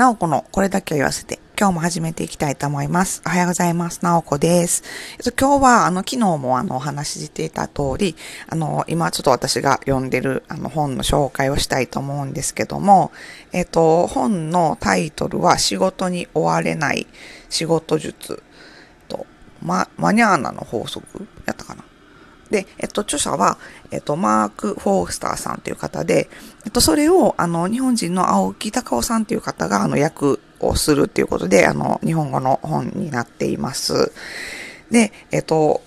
なおこのこれだけを言わせて、今日も始めていきたいと思います。おはようございます。なおこです。えっと、今日は、あの、昨日もあの、お話ししていた通り、あの、今ちょっと私が読んでる、あの、本の紹介をしたいと思うんですけども、えっと、本のタイトルは、仕事に追われない仕事術と、ま、マニャーナの法則で、えっと、著者は、えっと、マーク・フォースターさんという方で、えっと、それを、あの、日本人の青木隆夫さんという方が、あの、訳をするっていうことで、あの、日本語の本になっています。で、えっと、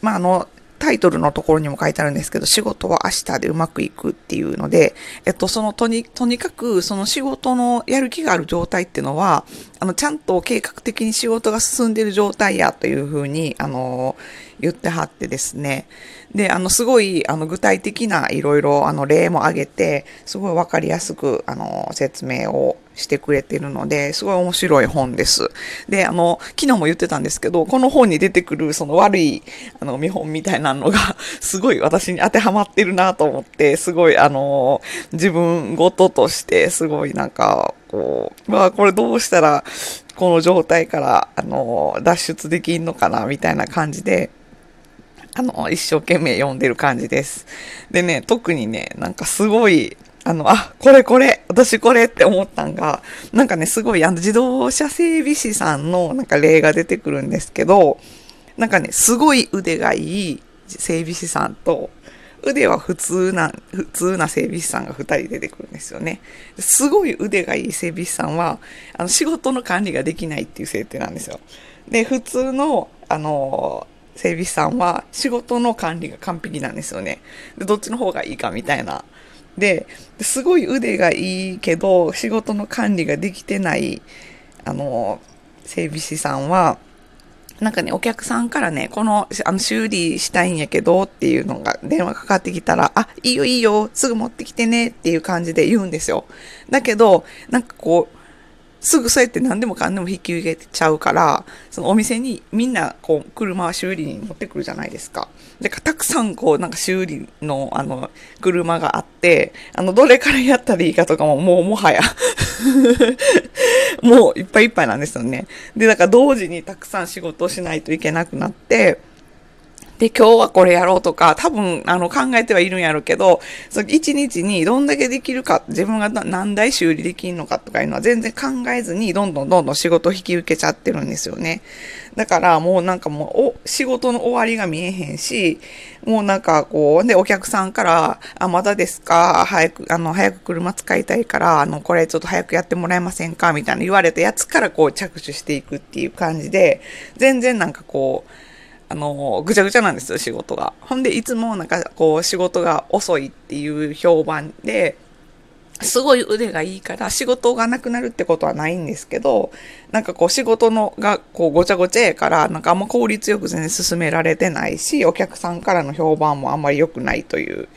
まあ、あの、タイトルのところにも書いてあるんですけど、仕事は明日でうまくいくっていうので、えっと、そのとに、とにかく、その仕事のやる気がある状態っていうのは、あの、ちゃんと計画的に仕事が進んでる状態やというふうに、あの、言ってはってですね。で、あの、すごい、あの、具体的ないろいろ、あの、例も挙げて、すごいわかりやすく、あの、説明をしてくれてるので、すごい面白い本です。で、あの、昨日も言ってたんですけど、この本に出てくる、その悪い、あの、見本みたいなのが、すごい私に当てはまってるなと思って、すごい、あの、自分ごととして、すごいなんか、こう、まあ、これどうしたら、この状態から、あの、脱出できんのかな、みたいな感じで、あの、一生懸命読んでる感じです。でね、特にね、なんかすごい、あの、あ、これこれ、私これって思ったんが、なんかね、すごい、あの、自動車整備士さんのなんか例が出てくるんですけど、なんかね、すごい腕がいい整備士さんと、腕は普通な、普通な整備士さんが2人出てくるんですよね。すごい腕がいい整備士さんは、あの、仕事の管理ができないっていう設定なんですよ。で、普通の、あの、整備士さんは仕事の管理が完璧なんですよね。で、どっちの方がいいかみたいな。で、すごい腕がいいけど、仕事の管理ができてない、あの、整備士さんは、なんかね、お客さんからね、この、あの、修理したいんやけどっていうのが電話かかってきたら、あ、いいよいいよ、すぐ持ってきてねっていう感じで言うんですよ。だけど、なんかこう、すぐそうやって何でもかんでも引き受けちゃうから、そのお店にみんなこう車は修理に持ってくるじゃないですか。で、たくさんこうなんか修理のあの車があって、あのどれからやったらいいかとかももうもはや もういっぱいいっぱいなんですよね。で、だから同時にたくさん仕事をしないといけなくなって、で、今日はこれやろうとか、多分、あの、考えてはいるんやろうけど、その1日にどんだけできるか、自分が何台修理できるのかとかいうのは全然考えずに、どんどんどんどん仕事を引き受けちゃってるんですよね。だからもうなんかもう、お、仕事の終わりが見えへんし、もうなんかこう、で、お客さんから、あ、まだですか早く、あの、早く車使いたいから、あの、これちょっと早くやってもらえませんかみたいな言われたやつからこう着手していくっていう感じで、全然なんかこう、あの、ぐちゃぐちゃなんですよ、仕事が。ほんで、いつもなんかこう、仕事が遅いっていう評判で、すごい腕がいいから仕事がなくなるってことはないんですけど、なんかこう仕事のがこうごちゃごちゃやから、なんかあんま効率よく全然進められてないし、お客さんからの評判もあんまり良くないという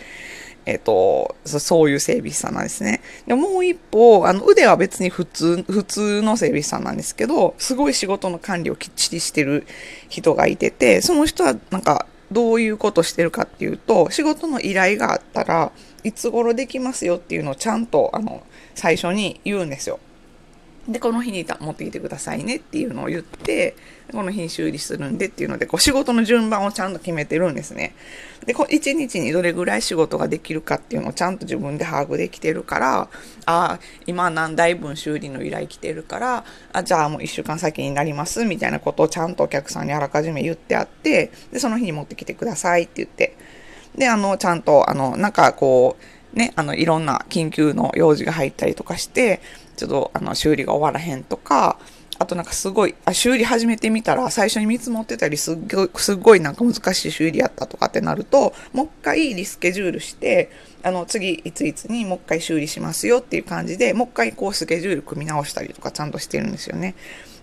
えっ、ー、と、そういう整備士さんなんですね。でもう一方、あの腕は別に普通、普通の整備士さんなんですけど、すごい仕事の管理をきっちりしてる人がいてて、その人はなんかどういうことしてるかっていうと、仕事の依頼があったらいつ頃できますよっていうのをちゃんとあの最初に言うんですよ。で、この日に持ってきてくださいねっていうのを言って、この日に修理するんでっていうので、こう仕事の順番をちゃんと決めてるんですね。で、こ1日にどれぐらい仕事ができるかっていうのをちゃんと自分で把握できてるから、ああ、今何台分修理の依頼来てるから、あじゃあもう1週間先になりますみたいなことをちゃんとお客さんにあらかじめ言ってあって、で、その日に持ってきてくださいって言って、で、あの、ちゃんと、あの、なんかこう、ね、あの、いろんな緊急の用事が入ったりとかして、ちょっとあの修理が終わらへんとか、あとなんかすごい、あ、修理始めてみたら最初に見積もってたりすっごい、すごいなんか難しい修理やったとかってなると、もう一回リスケジュールして、あの次いついつにもう一回修理しますよっていう感じで、もう一回こうスケジュール組み直したりとかちゃんとしてるんですよね。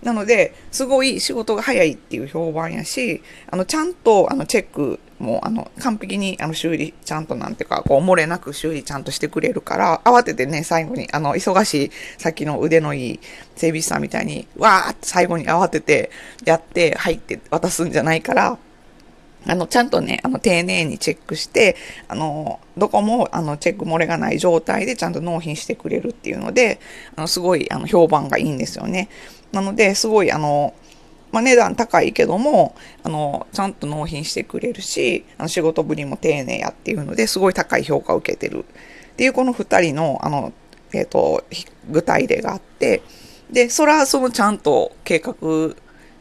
なので、すごい仕事が早いっていう評判やし、あの、ちゃんとあのチェックもあの完璧にあの修理ちゃんとなんていうかこう漏れなく修理ちゃんとしてくれるから慌ててね最後にあの忙しいさっきの腕のいい整備士さんみたいにわーって最後に慌ててやって入って渡すんじゃないからあの、ちゃんとね、あの、丁寧にチェックして、あの、どこも、あの、チェック漏れがない状態でちゃんと納品してくれるっていうので、あの、すごい、あの、評判がいいんですよね。なので、すごい、あの、まあ、値段高いけども、あの、ちゃんと納品してくれるし、あの仕事ぶりも丁寧やっていうので、すごい高い評価を受けてるっていうこの2人の、あの、えっ、ー、と、具体例があって、で、それはそのちゃんと計画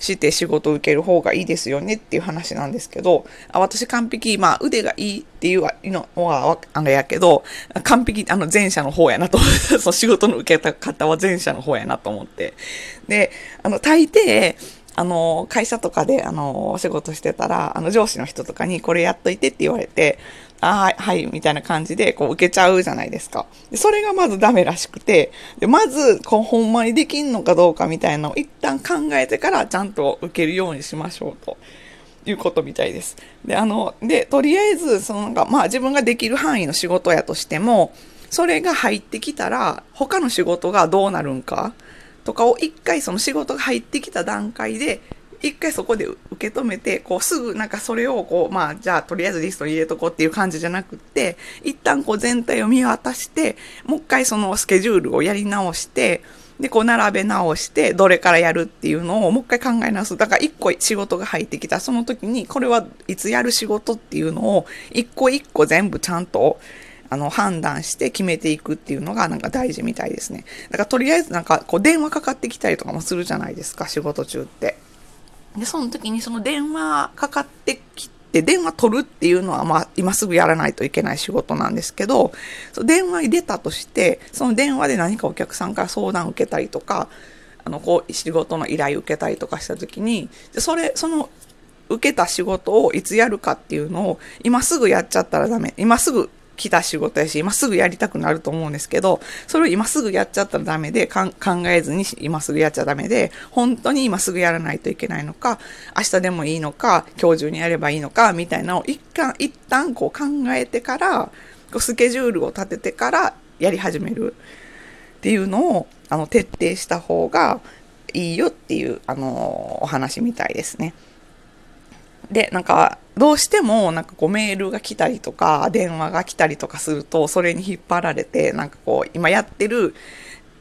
して仕事を受ける方がいいですよねっていう話なんですけど、あ私完璧、まあ腕がいいっていうのはあれやけど、完璧、あの前者の方やなと、その仕事の受け方は前者の方やなと思って。で、あの大抵、あの、会社とかで、あの、お仕事してたら、あの、上司の人とかにこれやっといてって言われて、あはい、みたいな感じで、こう、受けちゃうじゃないですか。でそれがまずダメらしくて、で、まず、こう、ほんまにできんのかどうかみたいなのを一旦考えてから、ちゃんと受けるようにしましょうと。いうことみたいです。で、あの、で、とりあえず、そのなんか、まあ自分ができる範囲の仕事やとしても、それが入ってきたら、他の仕事がどうなるんかとかを一回その仕事が入ってきた段階で、一回そこで受け止めて、こうすぐなんかそれをこう、まあじゃあとりあえずリストに入れとこうっていう感じじゃなくって、一旦こう全体を見渡して、もう一回そのスケジュールをやり直して、で、こう並べ直して、どれからやるっていうのをもう一回考え直す。だから一個仕事が入ってきた、その時に、これはいつやる仕事っていうのを、一個一個全部ちゃんとあの、判断して決めていくっていうのがなんか大事みたいですね。だからとりあえずなんかこう電話かかってきたりとかもするじゃないですか、仕事中って。で、その時にその電話かかってきて、電話取るっていうのはまあ今すぐやらないといけない仕事なんですけど、その電話に出たとして、その電話で何かお客さんから相談を受けたりとか、あの、こう、仕事の依頼を受けたりとかした時に、でそれ、その受けた仕事をいつやるかっていうのを今すぐやっちゃったらダメ。今すぐ来た仕事やし、今すぐやりたくなると思うんですけど、それを今すぐやっちゃったらダメで、考えずに今すぐやっちゃダメで、本当に今すぐやらないといけないのか、明日でもいいのか、今日中にやればいいのか、みたいなのを一旦、一旦こう考えてから、スケジュールを立ててからやり始めるっていうのを、あの、徹底した方がいいよっていう、あの、お話みたいですね。で、なんか、どうしても、なんかこうメールが来たりとか、電話が来たりとかすると、それに引っ張られて、なんかこう、今やってる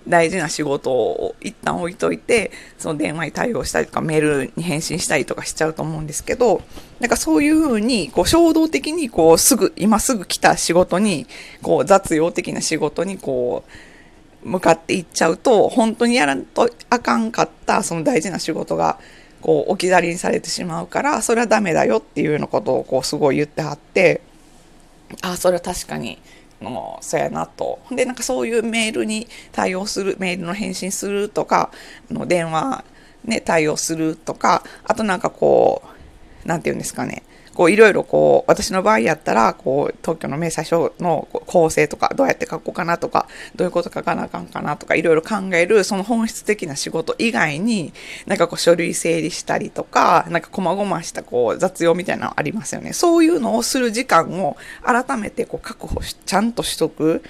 大事な仕事を一旦置いといて、その電話に対応したりとか、メールに返信したりとかしちゃうと思うんですけど、なんかそういうふうに、こう衝動的に、こうすぐ、今すぐ来た仕事に、こう雑用的な仕事に、こう、向かっていっちゃうと、本当にやらんとあかんかった、その大事な仕事が、こう置き去りにされてしまうからそれはダメだよっていうようなことをこうすごい言ってはってあそれは確かにもうそうやなと。でなんかそういうメールに対応するメールの返信するとかの電話ね対応するとかあとなんかこう何て言うんですかね。こういろいろこう、私の場合やったら、こう、特許の明細書の構成とか、どうやって書こうかなとか、どういうこと書かなあかんかなとか、いろいろ考える、その本質的な仕事以外に、なんかこう、書類整理したりとか、なんか細々したこう、雑用みたいなのありますよね。そういうのをする時間を改めてこう、確保し、ちゃんとしとく。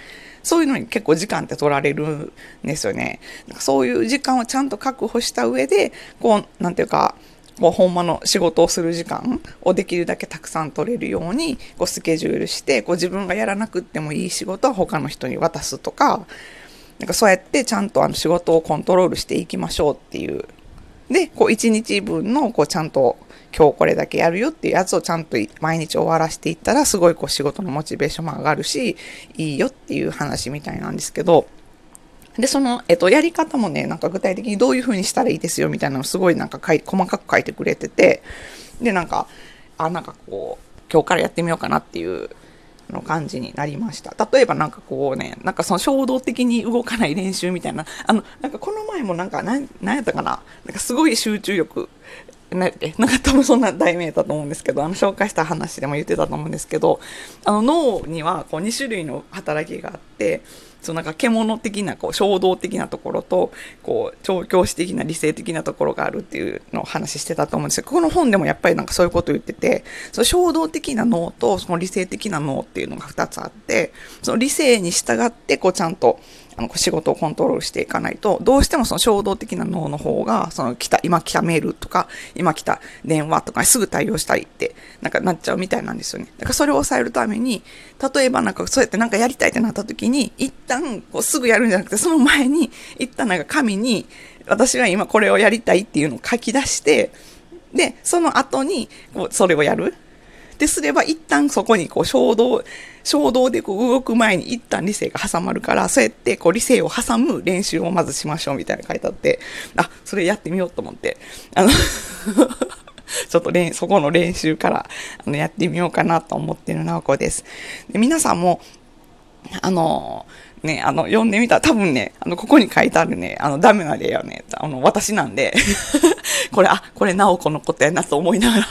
そういうのに結構時間って取られるんですよね。そういう時間をちゃんと確保した上で、こう、なんていうか、もうほんまの仕事をする時間をできるだけたくさん取れるようにこうスケジュールしてこう自分がやらなくってもいい仕事は他の人に渡すとかなんかそうやってちゃんとあの仕事をコントロールしていきましょうっていう。でこう1日分のこうちゃんと今日これだけやるよっていうやつをちゃんと毎日終わらせていったらすごいこう仕事のモチベーションも上がるしいいよっていう話みたいなんですけどで、その、えっと、やり方もね、なんか具体的にどういう風にしたらいいですよみたいなのをすごいなんか書い細かく書いてくれてて、で、なんか、あ、なんかこう、今日からやってみようかなっていうの感じになりました。例えばなんかこうね、なんかその衝動的に動かない練習みたいな、あの、なんかこの前もなんか、なん、なんやったかななんかすごい集中力、な なんか多分そんな題名だと思うんですけど、あの紹介した話でも言ってたと思うんですけど、あの脳にはこう2種類の働きがあって、そのなんか獣的なこう衝動的なところとこう調教師的な理性的なところがあるっていうのを話してたと思うんですけどこの本でもやっぱりなんかそういうことを言っててその衝動的な脳とその理性的な脳っていうのが2つあってその理性に従ってこうちゃんとの、仕事をコントロールしていかないと、どうしてもその衝動的な脳の方が、その来た、今来たメールとか、今来た電話とかすぐ対応したいって、なんかなっちゃうみたいなんですよね。だからそれを抑えるために、例えばなんかそうやってなんかやりたいってなった時に、一旦こうすぐやるんじゃなくて、その前に、一旦なんか紙に、私は今これをやりたいっていうのを書き出して、で、その後に、こう、それをやる。ですれば、一旦そこにこう衝動、衝動でこう動く前に一旦理性が挟まるから、そうやってこう理性を挟む練習をまずしましょうみたいな書いてあって、あ、それやってみようと思って、あの ちょっと、そこの練習からあのやってみようかなと思ってるなおこです。で皆さんも、あのね、あの、読んでみたら多分ね、あの、ここに書いてあるね、あの、ダメな例はね、あの、私なんで。これ、あ、これ、なおこのことやなと思いながら。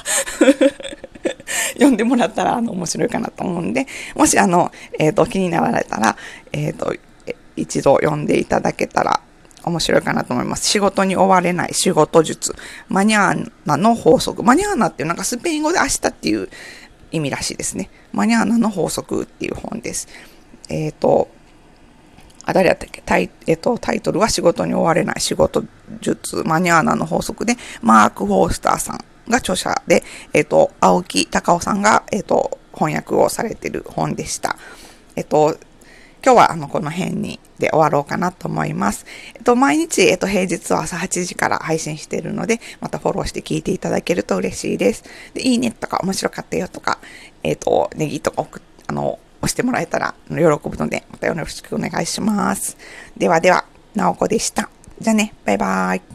読んでもらったら、あの、面白いかなと思うんで、もし、あの、えっ、ー、と、気になられたら、えっ、ー、と、一度読んでいただけたら、面白いかなと思います。仕事に追われない仕事術。マニャーナの法則。マニャーナっていうなんかスペイン語で明日っていう意味らしいですね。マニャーナの法則っていう本です。えっ、ー、と、あ、誰やったっけ？タイ,、えっと、タイトルは仕事に追われない仕事術マニャーナの法則で、マーク・フォースターさんが著者で、えっ、と、青木隆夫さんが、えっ、と、翻訳をされてる本でした。えっ、と、今日はあの、この辺にで終わろうかなと思います。えっと、毎日、えっと、平日は朝8時から配信しているので、またフォローして聞いていただけると嬉しいです。で、いいねとか面白かったよとか、えっと、ネギとか送あの、押してもらえたら喜ぶので、またよろしくお願いします。ではでは、なおこでした。じゃあね、バイバーイ。